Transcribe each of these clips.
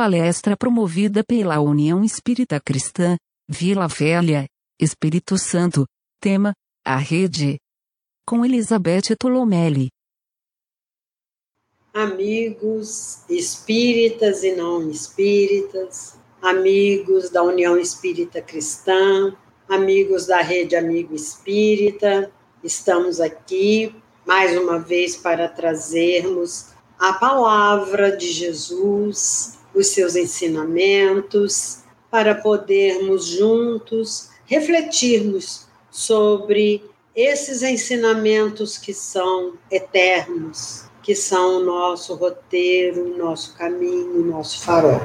palestra promovida pela União Espírita Cristã, Vila Velha, Espírito Santo, tema, a rede. Com Elizabeth Tolomelli. Amigos espíritas e não espíritas, amigos da União Espírita Cristã, amigos da Rede Amigo Espírita, estamos aqui mais uma vez para trazermos a palavra de Jesus, os seus ensinamentos, para podermos juntos refletirmos sobre esses ensinamentos que são eternos, que são o nosso roteiro, o nosso caminho, o nosso farol.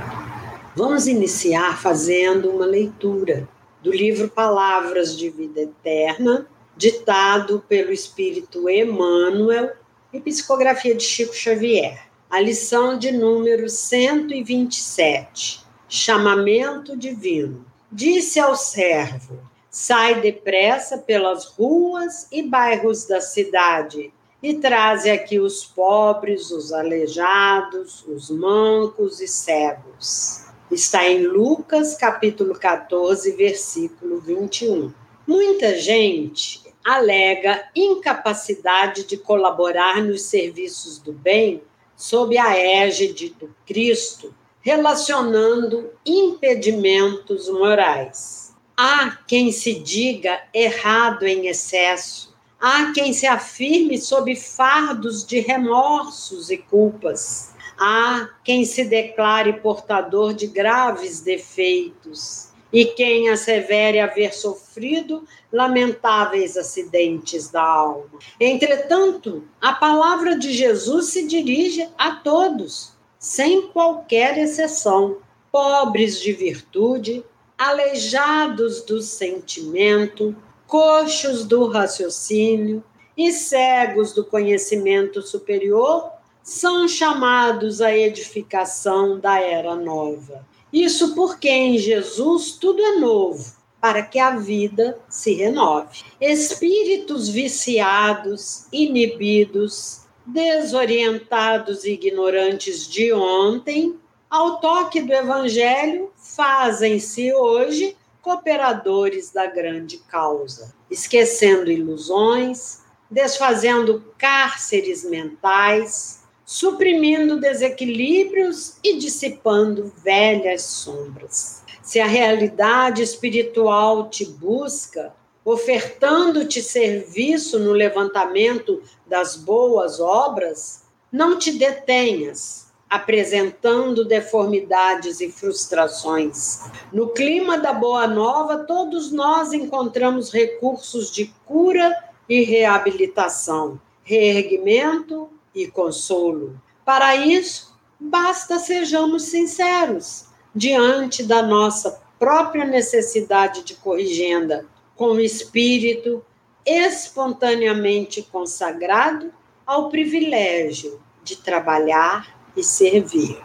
Vamos iniciar fazendo uma leitura do livro Palavras de Vida Eterna, ditado pelo Espírito Emmanuel e psicografia de Chico Xavier. A lição de número 127, Chamamento Divino. Disse ao servo: Sai depressa pelas ruas e bairros da cidade e traze aqui os pobres, os aleijados, os mancos e cegos. Está em Lucas, capítulo 14, versículo 21. Muita gente alega incapacidade de colaborar nos serviços do bem sob a égide do Cristo, relacionando impedimentos morais. Há quem se diga errado em excesso, há quem se afirme sob fardos de remorsos e culpas, há quem se declare portador de graves defeitos e quem assevere haver sofrido lamentáveis acidentes da alma. Entretanto, a palavra de Jesus se dirige a todos, sem qualquer exceção, pobres de virtude, aleijados do sentimento, coxos do raciocínio e cegos do conhecimento superior, são chamados à edificação da era nova. Isso porque em Jesus tudo é novo, para que a vida se renove. Espíritos viciados, inibidos, desorientados e ignorantes de ontem, ao toque do Evangelho, fazem-se hoje cooperadores da grande causa, esquecendo ilusões, desfazendo cárceres mentais, suprimindo desequilíbrios e dissipando velhas sombras. Se a realidade espiritual te busca, ofertando-te serviço no levantamento das boas obras, não te detenhas apresentando deformidades e frustrações. No clima da boa nova, todos nós encontramos recursos de cura e reabilitação, reerguimento e consolo. Para isso, basta sejamos sinceros diante da nossa própria necessidade de corrigenda, com o espírito espontaneamente consagrado ao privilégio de trabalhar e servir.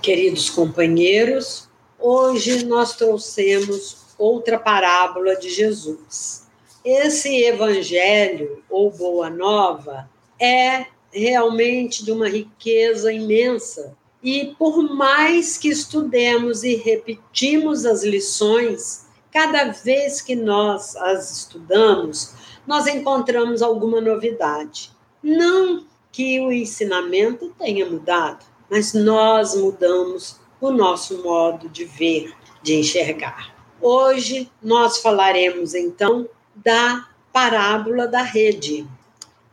Queridos companheiros, hoje nós trouxemos outra parábola de Jesus. Esse evangelho ou boa nova é realmente de uma riqueza imensa. E por mais que estudemos e repetimos as lições, cada vez que nós as estudamos, nós encontramos alguma novidade. Não que o ensinamento tenha mudado, mas nós mudamos o nosso modo de ver, de enxergar. Hoje nós falaremos então da parábola da rede.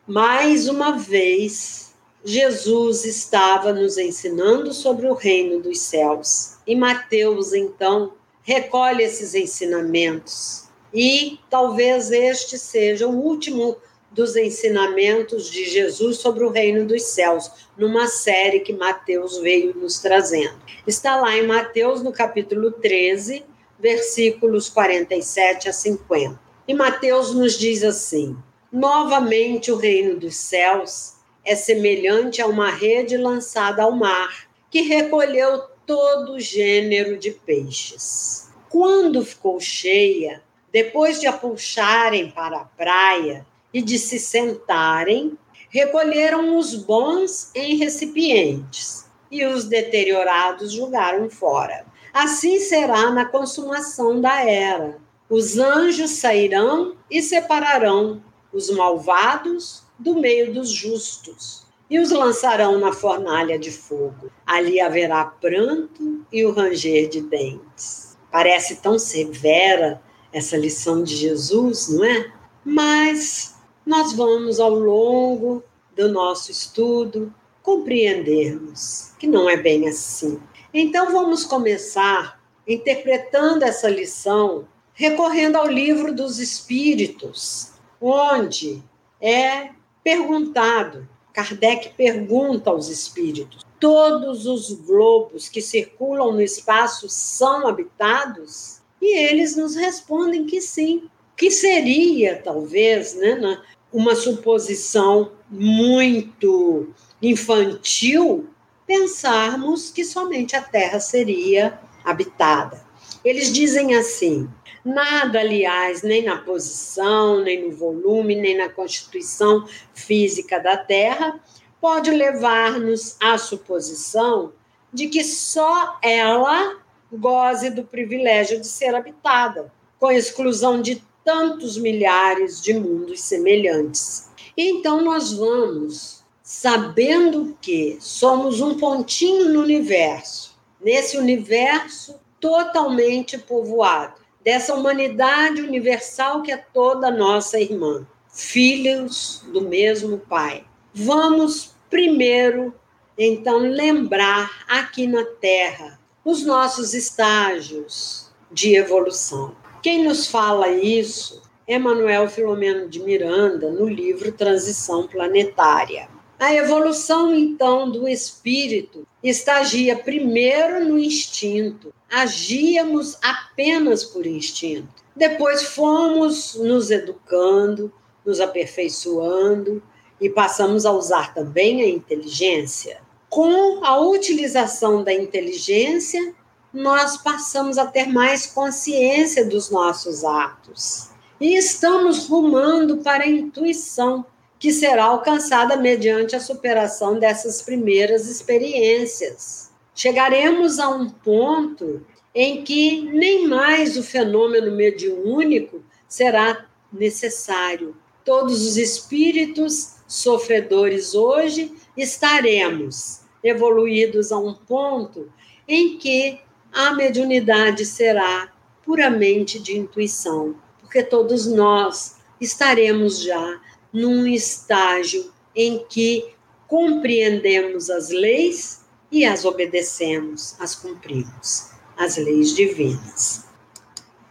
Mais uma vez, Jesus estava nos ensinando sobre o reino dos céus. E Mateus, então, recolhe esses ensinamentos. E talvez este seja o último dos ensinamentos de Jesus sobre o reino dos céus, numa série que Mateus veio nos trazendo. Está lá em Mateus, no capítulo 13, versículos 47 a 50. E Mateus nos diz assim: Novamente, o reino dos céus é semelhante a uma rede lançada ao mar, que recolheu todo gênero de peixes. Quando ficou cheia, depois de a puxarem para a praia e de se sentarem, recolheram os bons em recipientes, e os deteriorados jogaram fora. Assim será na consumação da era. Os anjos sairão e separarão os malvados do meio dos justos e os lançarão na fornalha de fogo. Ali haverá pranto e o ranger de dentes. Parece tão severa essa lição de Jesus, não é? Mas nós vamos ao longo do nosso estudo compreendermos que não é bem assim. Então vamos começar interpretando essa lição recorrendo ao livro dos Espíritos, onde é perguntado, Kardec pergunta aos espíritos: todos os globos que circulam no espaço são habitados? E eles nos respondem que sim. Que seria, talvez, né, uma suposição muito infantil pensarmos que somente a Terra seria habitada. Eles dizem assim: nada, aliás, nem na posição, nem no volume, nem na constituição física da Terra, pode levar-nos à suposição de que só ela goze do privilégio de ser habitada, com exclusão de tantos milhares de mundos semelhantes. Então, nós vamos, sabendo que somos um pontinho no universo, nesse universo totalmente povoado, dessa humanidade universal que é toda nossa irmã, filhos do mesmo Pai. Vamos primeiro, então, lembrar aqui na Terra os nossos estágios de evolução. Quem nos fala isso é Manuel Filomeno de Miranda, no livro Transição Planetária. A evolução, então, do espírito estagia primeiro no instinto. Agíamos apenas por instinto. Depois fomos nos educando, nos aperfeiçoando e passamos a usar também a inteligência. Com a utilização da inteligência, nós passamos a ter mais consciência dos nossos atos. E estamos rumando para a intuição, que será alcançada mediante a superação dessas primeiras experiências. Chegaremos a um ponto em que nem mais o fenômeno mediúnico será necessário. Todos os espíritos sofredores hoje estaremos evoluídos a um ponto em que a mediunidade será puramente de intuição, porque todos nós estaremos já num estágio em que compreendemos as leis e as obedecemos, as cumprimos, as leis divinas.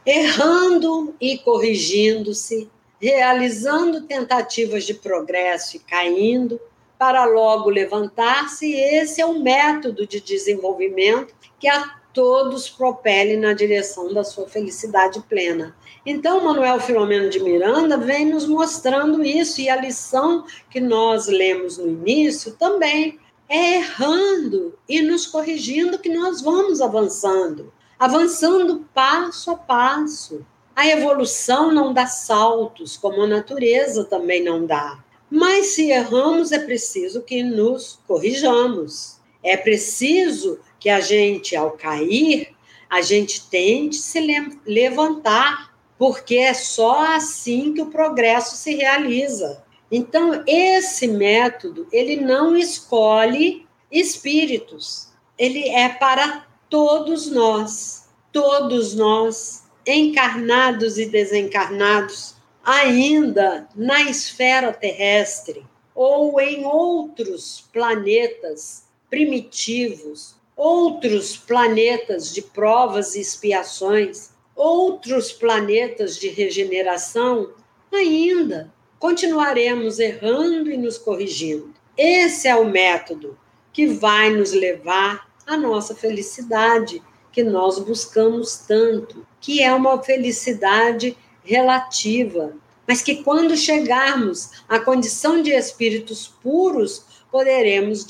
Errando e corrigindo-se, realizando tentativas de progresso e caindo, para logo levantar-se, esse é o método de desenvolvimento que a todos propelem na direção da sua felicidade plena. Então, Manuel Filomeno de Miranda vem nos mostrando isso, e a lição que nós lemos no início também é errando e nos corrigindo que nós vamos avançando, avançando passo a passo. A evolução não dá saltos, como a natureza também não dá. Mas se erramos, é preciso que nos corrijamos. É preciso que a gente, ao cair, a gente tente se levantar, porque é só assim que o progresso se realiza. Então, esse método, ele não escolhe espíritos, ele é para todos nós, todos nós, encarnados e desencarnados, ainda na esfera terrestre ou em outros planetas primitivos outros planetas de provas e expiações, outros planetas de regeneração, ainda continuaremos errando e nos corrigindo. Esse é o método que vai nos levar à nossa felicidade, que nós buscamos tanto, que é uma felicidade relativa, mas que quando chegarmos à condição de espíritos puros, poderemos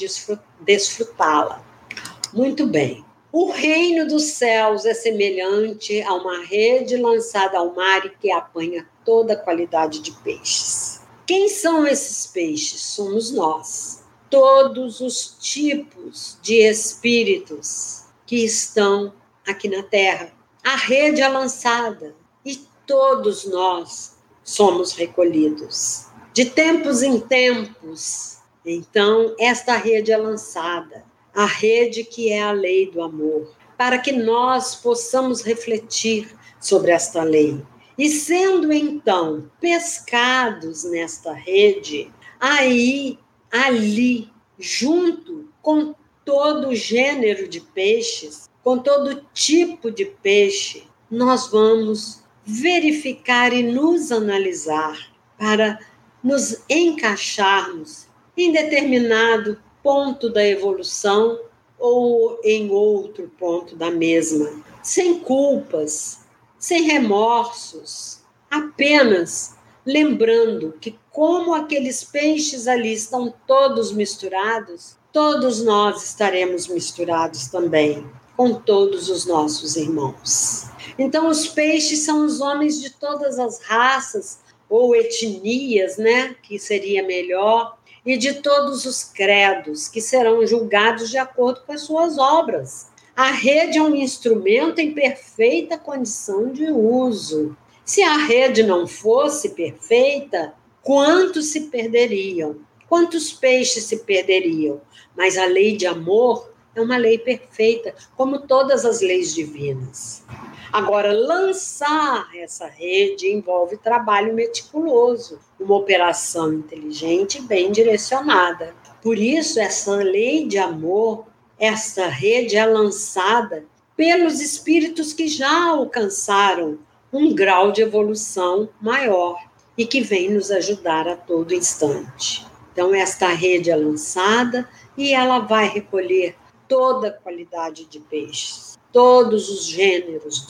desfrutá-la. Muito bem. O reino dos céus é semelhante a uma rede lançada ao mar e que apanha toda a qualidade de peixes. Quem são esses peixes? Somos nós. todos os tipos de espíritos que estão aqui na Terra. A rede é lançada e todos nós somos recolhidos. De tempos em tempos, então, esta rede é lançada, a rede que é a lei do amor, para que nós possamos refletir sobre esta lei. E sendo então pescados nesta rede, aí, ali, junto com todo gênero de peixes, com todo tipo de peixe, nós vamos verificar e nos analisar para nos encaixarmos em determinado ponto da evolução ou em outro ponto da mesma, sem culpas, sem remorsos, apenas lembrando que, como aqueles peixes ali estão todos misturados, todos nós estaremos misturados também com todos os nossos irmãos. Então, os peixes são os homens de todas as raças ou etnias, né, que seria melhor, e de todos os credos, que serão julgados de acordo com as suas obras. A rede é um instrumento em perfeita condição de uso. Se a rede não fosse perfeita, quantos se perderiam? Quantos peixes se perderiam? Mas a lei de amor é uma lei perfeita, como todas as leis divinas. Agora, lançar essa rede envolve trabalho meticuloso, uma operação inteligente e bem direcionada. Por isso, essa lei de amor essa rede é lançada pelos espíritos que já alcançaram um grau de evolução maior e que vem nos ajudar a todo instante. Então, esta rede é lançada e ela vai recolher toda qualidade de peixes, todos os gêneros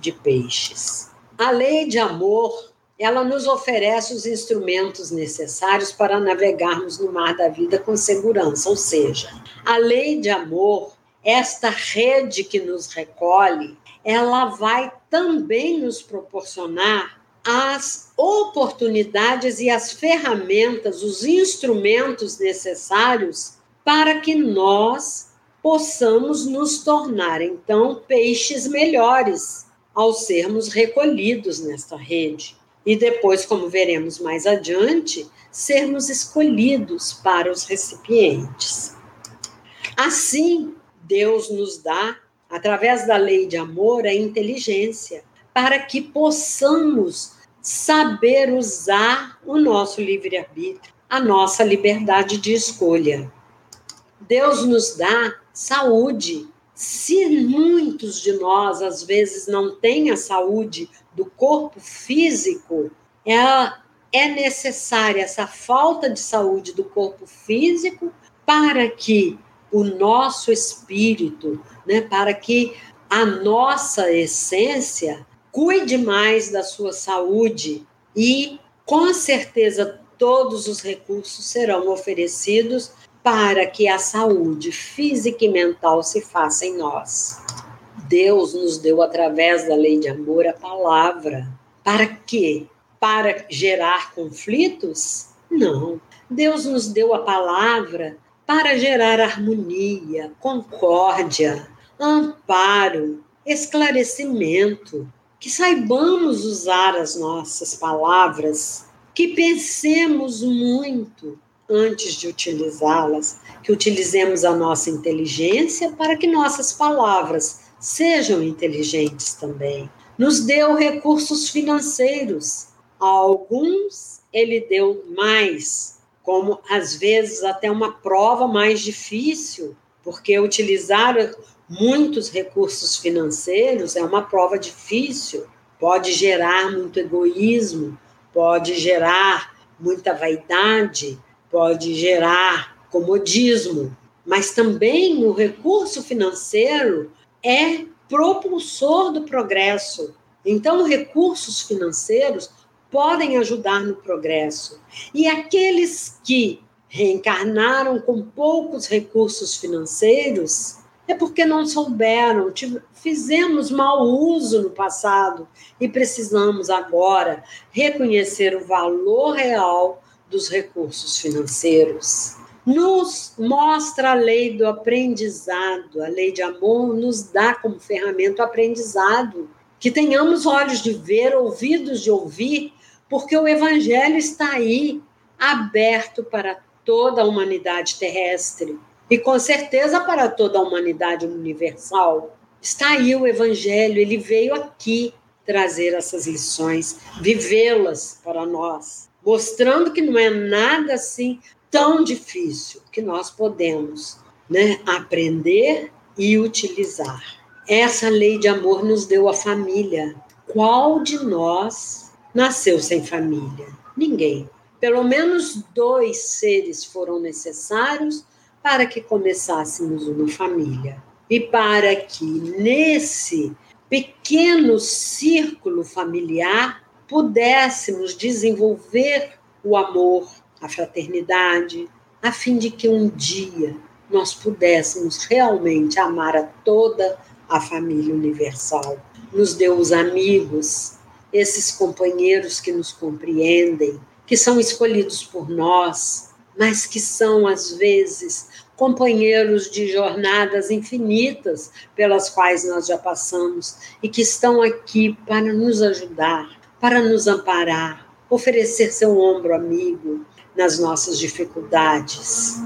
de peixes. A lei de amor ela nos oferece os instrumentos necessários para navegarmos no mar da vida com segurança, ou seja, a lei de amor, esta rede que nos recolhe, ela vai também nos proporcionar as oportunidades e as ferramentas, os instrumentos necessários para que nós possamos nos tornar então peixes melhores ao sermos recolhidos nesta rede e depois, como veremos mais adiante, sermos escolhidos para os recipientes. Assim, Deus nos dá, através da lei de amor, a inteligência para que possamos saber usar o nosso livre-arbítrio, a nossa liberdade de escolha. Deus nos dá saúde. Se muitos de nós, às vezes, não têm a saúde do corpo físico, ela é necessária essa falta de saúde do corpo físico para que o nosso espírito, né, para que a nossa essência cuide mais da sua saúde e com certeza todos os recursos serão oferecidos para que a saúde física e mental se faça em nós. Deus nos deu através da lei de amor a palavra. Para quê? Para gerar conflitos? Não. Deus nos deu a palavra para gerar harmonia, concórdia, amparo, esclarecimento. Que saibamos usar as nossas palavras, que pensemos muito antes de utilizá-las, que utilizemos a nossa inteligência para que nossas palavras sejam inteligentes também. Nos deu recursos financeiros. A alguns ele deu mais, como às vezes até uma prova mais difícil, porque utilizar muitos recursos financeiros é uma prova difícil, pode gerar muito egoísmo, pode gerar muita vaidade, pode gerar comodismo, mas também o recurso financeiro é propulsor do progresso. Então, recursos financeiros podem ajudar no progresso. E aqueles que reencarnaram com poucos recursos financeiros é porque não souberam, fizemos mau uso no passado e precisamos agora reconhecer o valor real dos recursos financeiros. nos mostra a lei do aprendizado, a lei de amor nos dá como ferramenta o aprendizado. Que tenhamos olhos de ver, ouvidos de ouvir, porque o Evangelho está aí, aberto para toda a humanidade terrestre e com certeza para toda a humanidade universal. Está aí o Evangelho, ele veio aqui trazer essas lições, vivê-las para nós, mostrando que não é nada assim tão difícil que nós podemos né, aprender e utilizar. Essa lei de amor nos deu a família. Qual de nós nasceu sem família? Ninguém. Pelo menos dois seres foram necessários para que começássemos uma família. E para que nesse pequeno círculo familiar pudéssemos desenvolver o amor, a fraternidade, a fim de que um dia nós pudéssemos realmente amar a toda a família universal. Nos deu os amigos, esses companheiros que nos compreendem, que são escolhidos por nós, mas que são, às vezes, companheiros de jornadas infinitas pelas quais nós já passamos e que estão aqui para nos ajudar, para nos amparar, oferecer seu ombro amigo nas nossas dificuldades.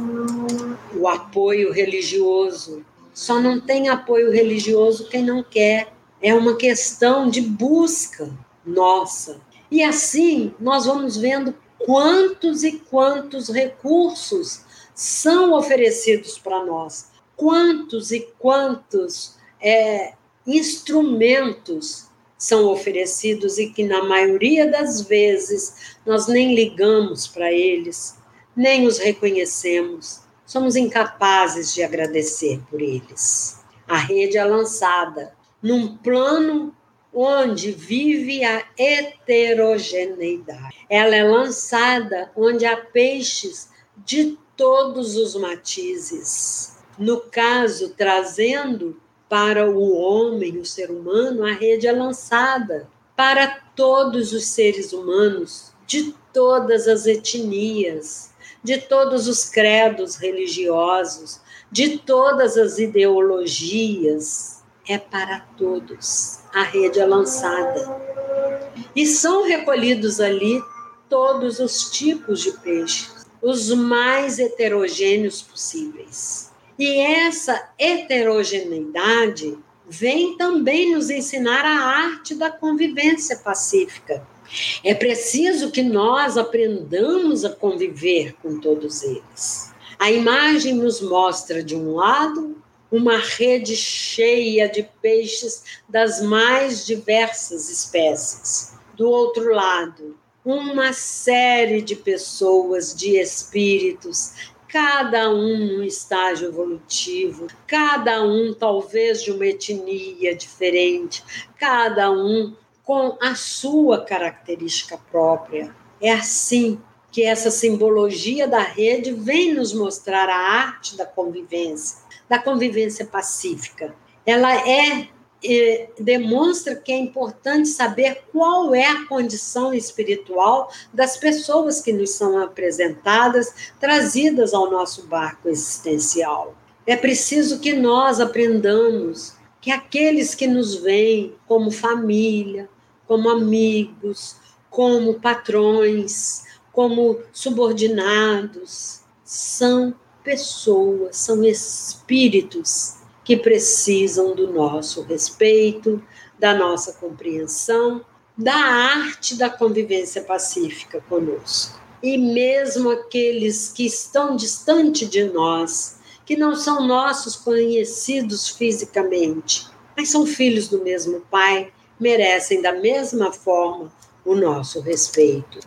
O apoio religioso. Só não tem apoio religioso quem não quer. É uma questão de busca nossa. E assim nós vamos vendo quantos e quantos recursos são oferecidos para nós, quantos e quantos é, instrumentos são oferecidos e que, na maioria das vezes, nós nem ligamos para eles, nem os reconhecemos, somos incapazes de agradecer por eles. A rede é lançada num plano onde vive a heterogeneidade. Ela é lançada onde há peixes de todos os matizes. No caso, trazendo para o homem, o ser humano, a rede é lançada para todos os seres humanos, de todas as etnias, de todos os credos religiosos, de todas as ideologias. É para todos a rede é lançada. E são recolhidos ali todos os tipos de peixes, os mais heterogêneos possíveis. E essa heterogeneidade vem também nos ensinar a arte da convivência pacífica. É preciso que nós aprendamos a conviver com todos eles. A imagem nos mostra, de um lado, uma rede cheia de peixes das mais diversas espécies. Do outro lado, uma série de pessoas, de espíritos, cada um num estágio evolutivo, cada um talvez de uma etnia diferente, cada um com a sua característica própria. É assim que essa simbologia da rede vem nos mostrar a arte da convivência da convivência pacífica. Ela é, demonstra que é importante saber qual é a condição espiritual das pessoas que nos são apresentadas, trazidas ao nosso barco existencial. É preciso que nós aprendamos que aqueles que nos veem como família, como amigos, como patrões, como subordinados, são pessoas, são espíritos que precisam do nosso respeito, da nossa compreensão, da arte da convivência pacífica conosco. E mesmo aqueles que estão distante de nós, que não são nossos conhecidos fisicamente, mas são filhos do mesmo Pai, merecem da mesma forma o nosso respeito.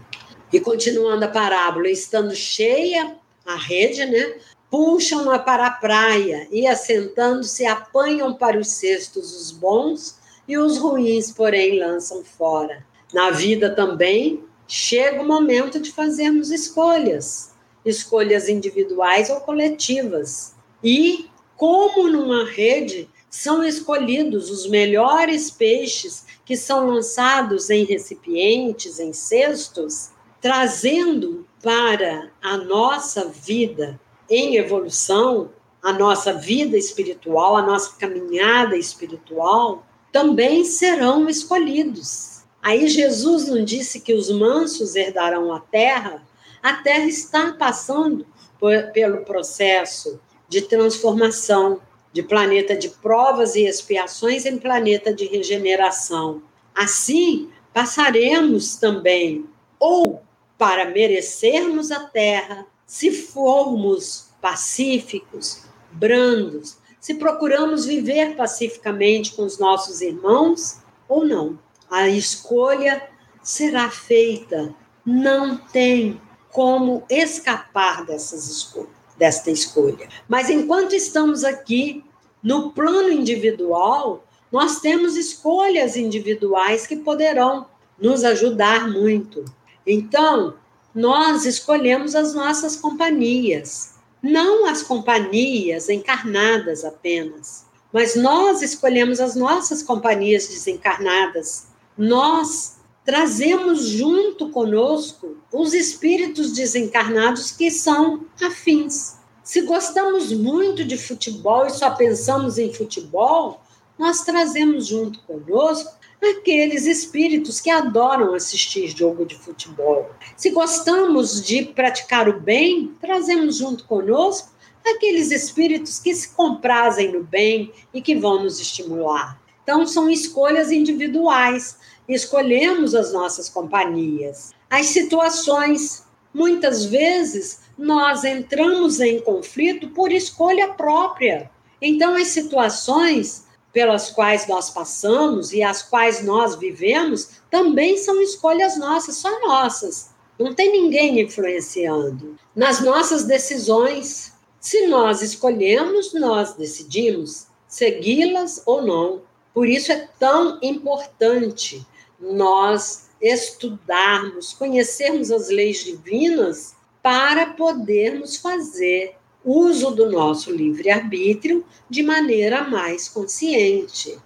E continuando a parábola, estando cheia a rede, né? Puxam-a para a praia e, assentando-se, apanham para os cestos os bons e os ruins, porém, lançam fora. Na vida também chega o momento de fazermos escolhas, escolhas individuais ou coletivas. E, como numa rede, são escolhidos os melhores peixes que são lançados em recipientes, em cestos, trazendo para a nossa vida em evolução, a nossa vida espiritual, a nossa caminhada espiritual, também serão escolhidos. Aí Jesus não disse que os mansos herdarão a terra? A terra está passando por, pelo processo de transformação, de planeta de provas e expiações em planeta de regeneração. Assim, passaremos também, ou para merecermos a terra, se formos pacíficos, brandos, se procuramos viver pacificamente com os nossos irmãos ou não. A escolha será feita. Não tem como escapar dessas escolhas, desta escolha. Mas enquanto estamos aqui no plano individual, nós temos escolhas individuais que poderão nos ajudar muito. Então, nós escolhemos as nossas companhias, não as companhias encarnadas apenas, mas nós escolhemos as nossas companhias desencarnadas. Nós trazemos junto conosco os espíritos desencarnados que são afins. Se gostamos muito de futebol e só pensamos em futebol, nós trazemos junto conosco aqueles espíritos que adoram assistir jogo de futebol. Se gostamos de praticar o bem, trazemos junto conosco aqueles espíritos que se comprazem no bem e que vão nos estimular. Então, são escolhas individuais. Escolhemos as nossas companhias. As situações, muitas vezes, nós entramos em conflito por escolha própria. Então, as situações pelas quais nós passamos e as quais nós vivemos também são escolhas nossas, só nossas. Não tem ninguém influenciando nas nossas decisões. Se nós escolhemos, nós decidimos segui-las ou não. Por isso é tão importante nós estudarmos, conhecermos as leis divinas para podermos fazer uso do nosso livre-arbítrio de maneira mais consciente.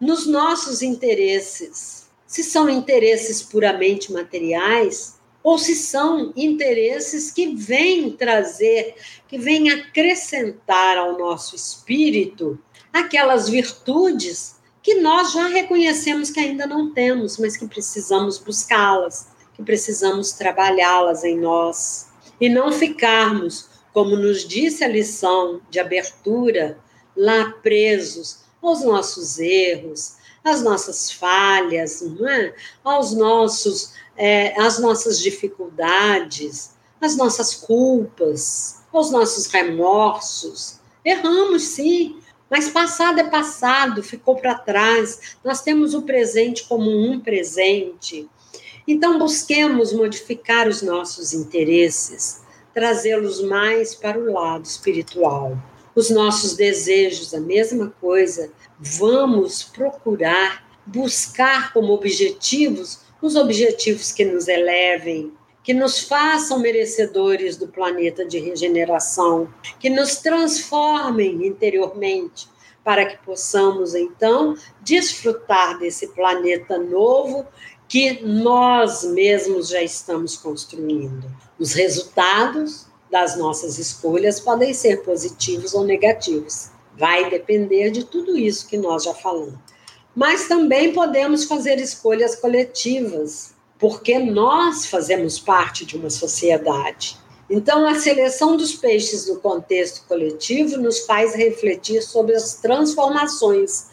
Nos nossos interesses, se são interesses puramente materiais, ou se são interesses que vêm trazer, que vêm acrescentar ao nosso espírito aquelas virtudes que nós já reconhecemos que ainda não temos, mas que precisamos buscá-las, que precisamos trabalhá-las em nós e não ficarmos como nos disse a lição de abertura, lá presos aos nossos erros, às nossas falhas, é? aos nossos, é, às nossas dificuldades, às nossas culpas, aos nossos remorsos. Erramos, sim, mas passado é passado, ficou para trás. Nós temos o presente como um presente. Então, busquemos modificar os nossos interesses trazê-los mais para o lado espiritual. Os nossos desejos, a mesma coisa, vamos procurar buscar como objetivos os objetivos que nos elevem, que nos façam merecedores do planeta de regeneração, que nos transformem interiormente, para que possamos então desfrutar desse planeta novo que nós mesmos já estamos construindo. Os resultados das nossas escolhas podem ser positivos ou negativos. Vai depender de tudo isso que nós já falamos. Mas também podemos fazer escolhas coletivas, porque nós fazemos parte de uma sociedade. Então, a seleção dos peixes no contexto coletivo nos faz refletir sobre as transformações,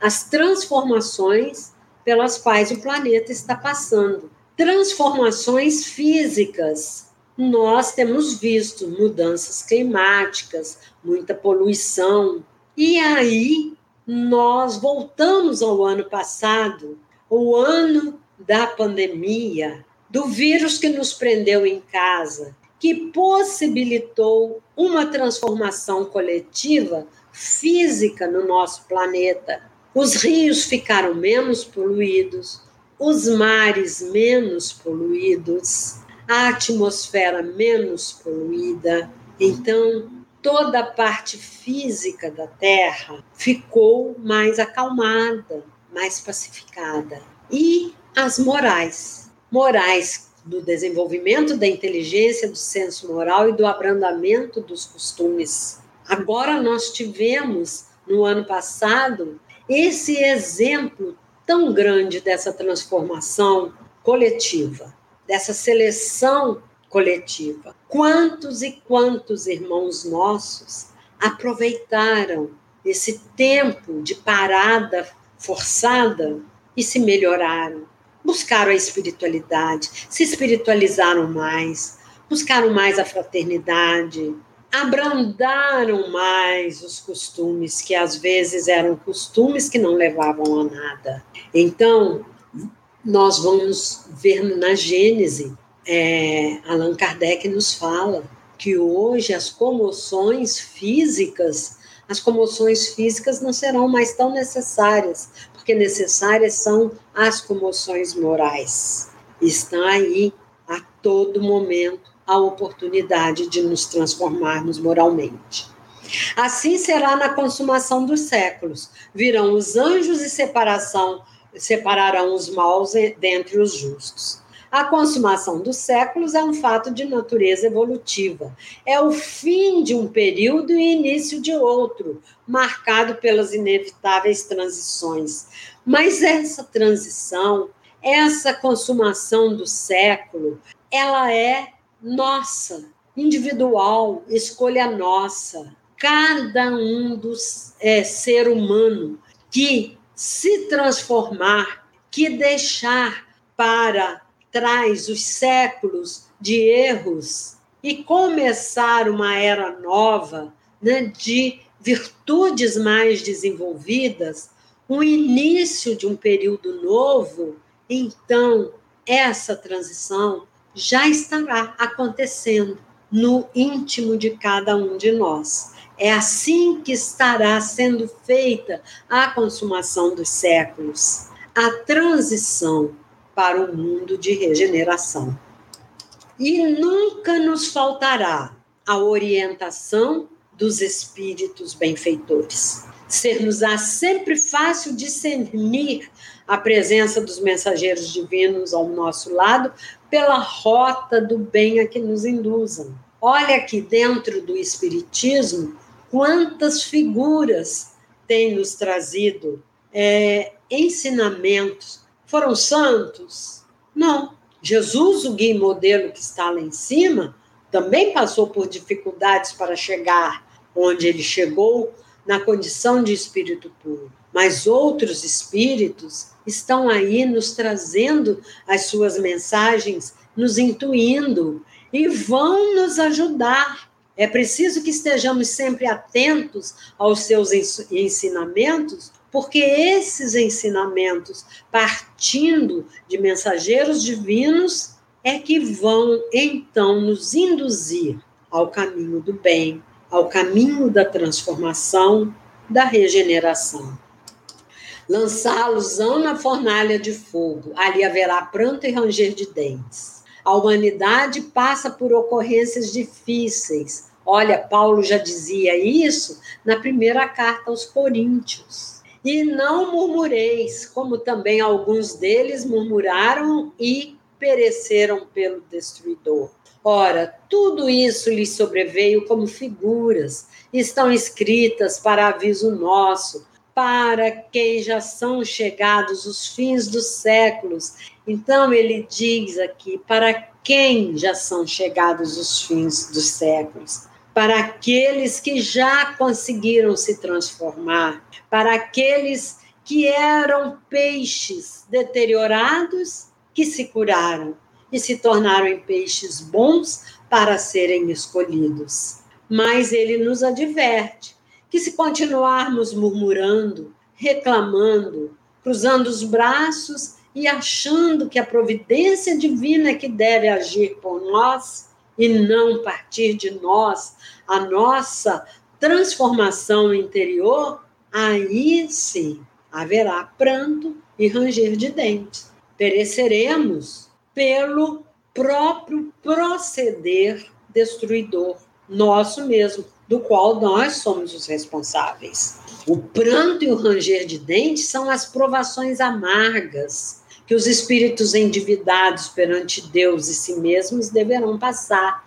as transformações pelas quais o planeta está passando. Transformações físicas. Nós temos visto mudanças climáticas, muita poluição. E aí nós voltamos ao ano passado, o ano da pandemia, do vírus que nos prendeu em casa, que possibilitou uma transformação coletiva física no nosso planeta os rios ficaram menos poluídos, os mares menos poluídos, a atmosfera menos poluída. Então, toda a parte física da Terra ficou mais acalmada, mais pacificada. E as morais, morais do desenvolvimento da inteligência, do senso moral e do abrandamento dos costumes. Agora nós tivemos, no ano passado, esse exemplo tão grande dessa transformação coletiva, dessa seleção coletiva. Quantos e quantos irmãos nossos aproveitaram esse tempo de parada forçada e se melhoraram, buscaram a espiritualidade, se espiritualizaram mais, buscaram mais a fraternidade, abrandaram mais os costumes que às vezes eram costumes que não levavam a nada. Então, nós vamos ver na Gênese, é, Allan Kardec nos fala que hoje as comoções físicas, as comoções físicas não serão mais tão necessárias, porque necessárias são as comoções morais. Está aí a todo momento a oportunidade de nos transformarmos moralmente. Assim será na consumação dos séculos. Virão os anjos e separação separarão os maus dentre os justos. A consumação dos séculos é um fato de natureza evolutiva. É o fim de um período e início de outro, marcado pelas inevitáveis transições. Mas essa transição, essa consumação do século, ela é nossa, individual, escolha nossa. Cada um dos é, ser humano que se transformar, que deixar para trás os séculos de erros e começar uma era nova né, de virtudes mais desenvolvidas, o início de um período novo, então essa transição já estará acontecendo no íntimo de cada um de nós. É assim que estará sendo feita a consumação dos séculos, a transição para o mundo de regeneração. E nunca nos faltará a orientação dos espíritos benfeitores. Ser-nos-á sempre fácil discernir a presença dos mensageiros divinos ao nosso lado pela rota do bem a que nos induzam. Olha aqui dentro do Espiritismo quantas figuras tem nos trazido é, ensinamentos. Foram santos? Não. Jesus, o guia modelo que está lá em cima, também passou por dificuldades para chegar onde ele chegou na condição de espírito puro. Mas outros espíritos estão aí nos trazendo as suas mensagens, nos intuindo e vão nos ajudar é preciso que estejamos sempre atentos aos seus ensinamentos, porque esses ensinamentos, partindo de mensageiros divinos, é que vão então nos induzir ao caminho do bem, ao caminho da transformação, da regeneração. Lançá-los na fornalha de fogo, ali haverá pranto e ranger de dentes. A humanidade passa por ocorrências difíceis. Olha, Paulo já dizia isso na primeira carta aos Coríntios. E não murmureis, como também alguns deles murmuraram e pereceram pelo destruidor. Ora, tudo isso lhes sobreveio como figuras, estão escritas para aviso nosso, para quem já são chegados os fins dos séculos. Então, ele diz aqui: para quem já são chegados os fins dos séculos? Para aqueles que já conseguiram se transformar, para aqueles que eram peixes deteriorados que se curaram e se tornaram em peixes bons para serem escolhidos. Mas ele nos adverte que se continuarmos murmurando, reclamando, cruzando os braços e achando que a providência divina é que deve agir por nós e não partir de nós a nossa transformação interior, aí sim haverá pranto e ranger de dentes. Pereceremos pelo próprio proceder destruidor nosso mesmo do qual nós somos os responsáveis. O pranto e o ranger de dentes são as provações amargas que os espíritos endividados perante Deus e si mesmos deverão passar.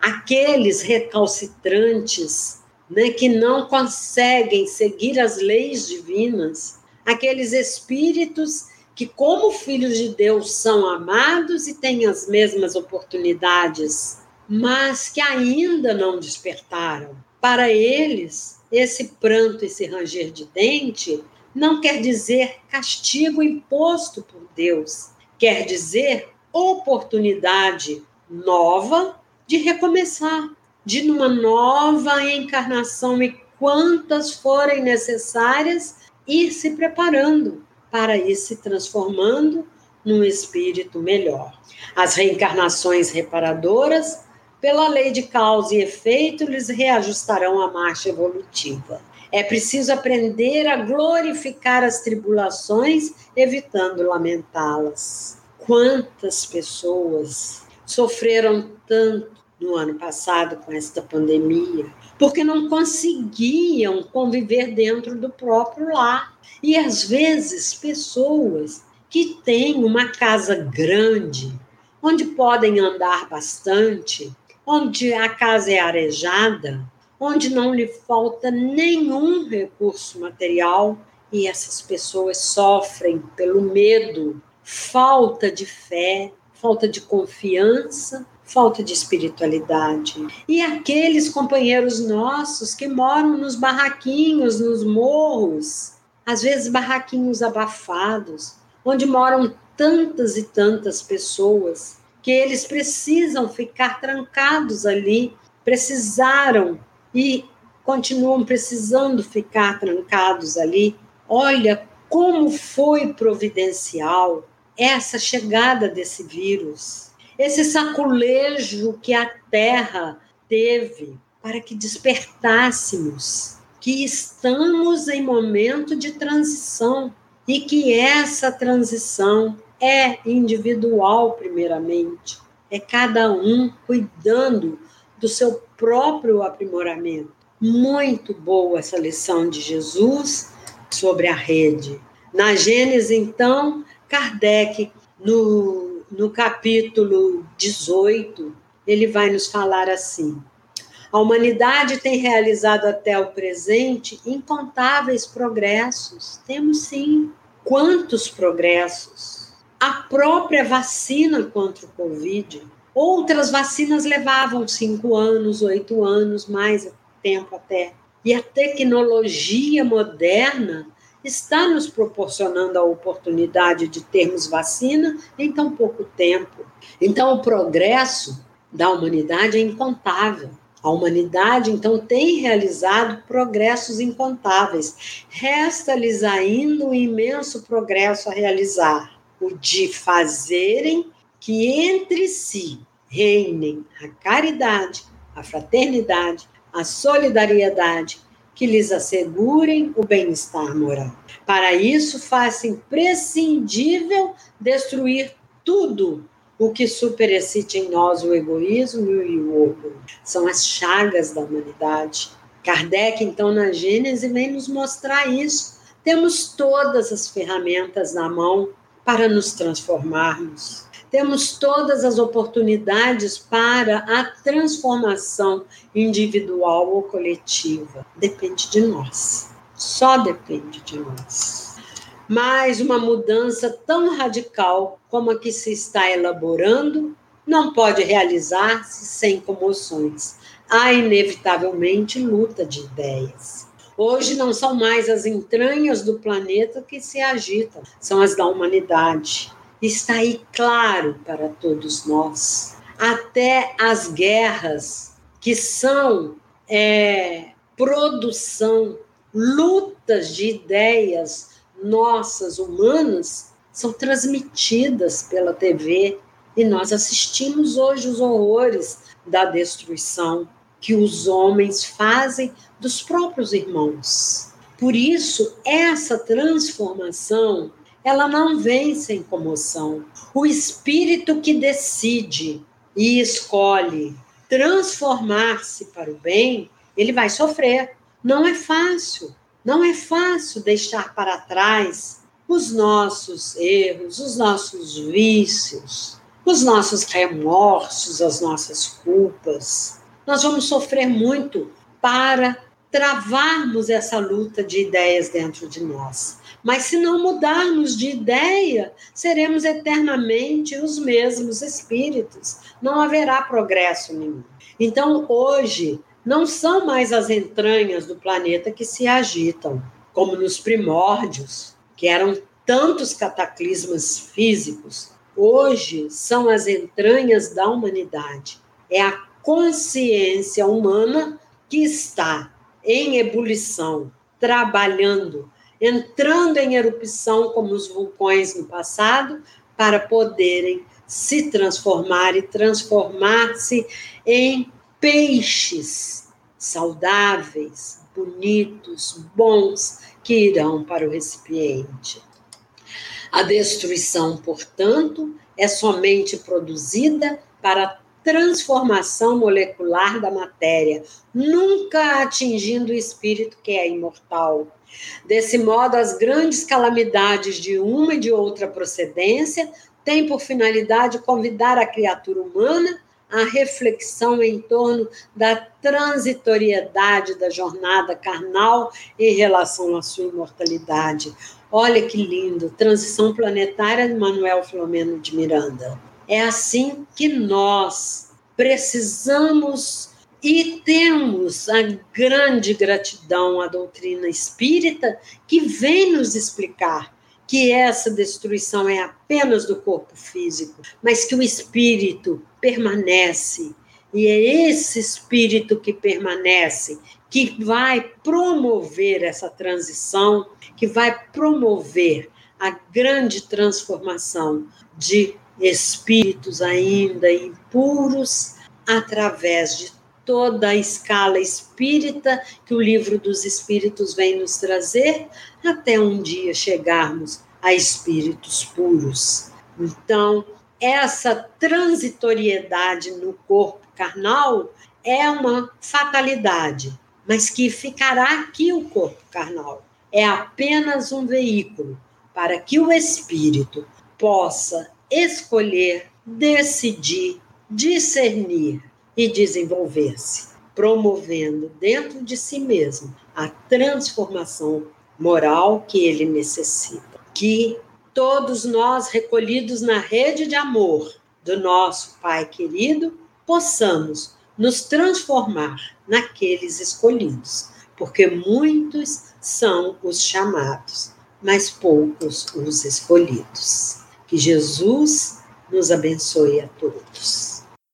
Aqueles recalcitrantes né, que não conseguem seguir as leis divinas, aqueles espíritos que, como filhos de Deus, são amados e têm as mesmas oportunidades, mas que ainda não despertaram. Para eles, esse pranto, esse ranger de dente, não quer dizer castigo imposto por Deus, quer dizer oportunidade nova de recomeçar, de numa nova encarnação e quantas forem necessárias ir se preparando para ir se transformando num espírito melhor. As reencarnações reparadoras, pela lei de causa e efeito, lhes reajustarão a marcha evolutiva. É preciso aprender a glorificar as tribulações, evitando lamentá-las. Quantas pessoas sofreram tanto no ano passado com esta pandemia, porque não conseguiam conviver dentro do próprio lar. E às vezes pessoas que têm uma casa grande, onde podem andar bastante, onde a casa é arejada, onde não lhe falta nenhum recurso material, e essas pessoas sofrem pelo medo, falta de fé, falta de confiança falta de espiritualidade. E aqueles companheiros nossos que moram nos barraquinhos, nos morros, às vezes barraquinhos abafados, onde moram tantas e tantas pessoas, que eles precisam ficar trancados ali, precisaram e continuam precisando ficar trancados ali. Olha como foi providencial essa chegada desse vírus esse saculejo que a terra teve para que despertássemos que estamos em momento de transição e que essa transição é individual, primeiramente. É cada um cuidando do seu próprio aprimoramento. Muito boa essa lição de Jesus sobre a rede. Na Gênesis, então, Kardec, no no capítulo 18, ele vai nos falar assim: a humanidade tem realizado até o presente incontáveis progressos. Temos sim. Quantos progressos? A própria vacina contra o Covid. Outras vacinas levavam cinco anos, oito anos, mais tempo até. E a tecnologia moderna está nos proporcionando a oportunidade de termos vacina em tão pouco tempo. Então, o progresso da humanidade é incontável. A humanidade, então, tem realizado progressos incontáveis. Resta-lhes ainda um imenso progresso a realizar: o de fazerem que entre si reinem a caridade, a fraternidade, a solidariedade que lhes assegurem o bem-estar moral. Para isso, faça imprescindível destruir tudo o que superexcite em nós o egoísmo e o orgulho. São as chagas da humanidade. Kardec, então, na Gênese, vem nos mostrar isso. Temos todas as ferramentas na mão para nos transformarmos temos todas as oportunidades para a transformação individual ou coletiva. Depende de nós. Só depende de nós. Mas uma mudança tão radical como a que se está elaborando não pode realizar-se sem comoções. Há inevitavelmente luta de ideias. Hoje não são mais as entranhas do planeta que se agitam, são as da humanidade está aí claro para todos nós. Até as guerras, que são é, produção, lutas de ideias nossas, humanas, são transmitidas pela TV e nós assistimos hoje os horrores da destruição que os homens fazem dos próprios irmãos. Por isso, essa transformação ela não vem sem comoção. O espírito que decide e escolhe transformar-se para o bem, ele vai sofrer. Não é fácil. Não é fácil deixar para trás os nossos erros, os nossos vícios, os nossos remorsos, as nossas culpas. Nós vamos sofrer muito para travarmos essa luta de ideias dentro de nós. Mas se não mudarmos de ideia, seremos eternamente os mesmos espíritos. Não haverá progresso nenhum. Então, hoje, não são mais as entranhas do planeta que se agitam, como nos primórdios, que eram tantos cataclismas físicos. Hoje são as entranhas da humanidade. É a consciência humana que está em ebulição, trabalhando, entrando em erupção como os vulcões no passado, para poderem se transformar e transformar-se em peixes saudáveis, bonitos, bons, que irão para o recipiente. A destruição, portanto, é somente produzida para transformação molecular da matéria, nunca atingindo o espírito que é imortal. Desse modo, as grandes calamidades de uma e de outra procedência têm por finalidade convidar a criatura humana à reflexão em torno da transitoriedade da jornada carnal em relação à sua imortalidade. Olha que lindo, transição planetária de Manuel Filomeno de Miranda. É assim que nós precisamos e temos a grande gratidão à doutrina espírita que vem nos explicar que essa destruição é apenas do corpo físico, mas que o espírito permanece. E é esse espírito que permanece que vai promover essa transição, que vai promover a grande transformação de espíritos ainda impuros através de toda a escala espírita que o livro dos espíritos vem nos trazer, até um dia chegarmos a espíritos puros. Então, essa transitoriedade no corpo carnal é uma fatalidade, mas que ficará aqui o corpo carnal. É apenas um veículo para que o espírito possa escolher, decidir, discernir e desenvolver-se, promovendo dentro de si mesmo a transformação moral que ele necessita. Que todos nós, recolhidos na rede de amor do nosso Pai querido, possamos nos transformar naqueles escolhidos, porque muitos são os chamados, mas poucos os escolhidos. Que Jesus nos abençoe a todos.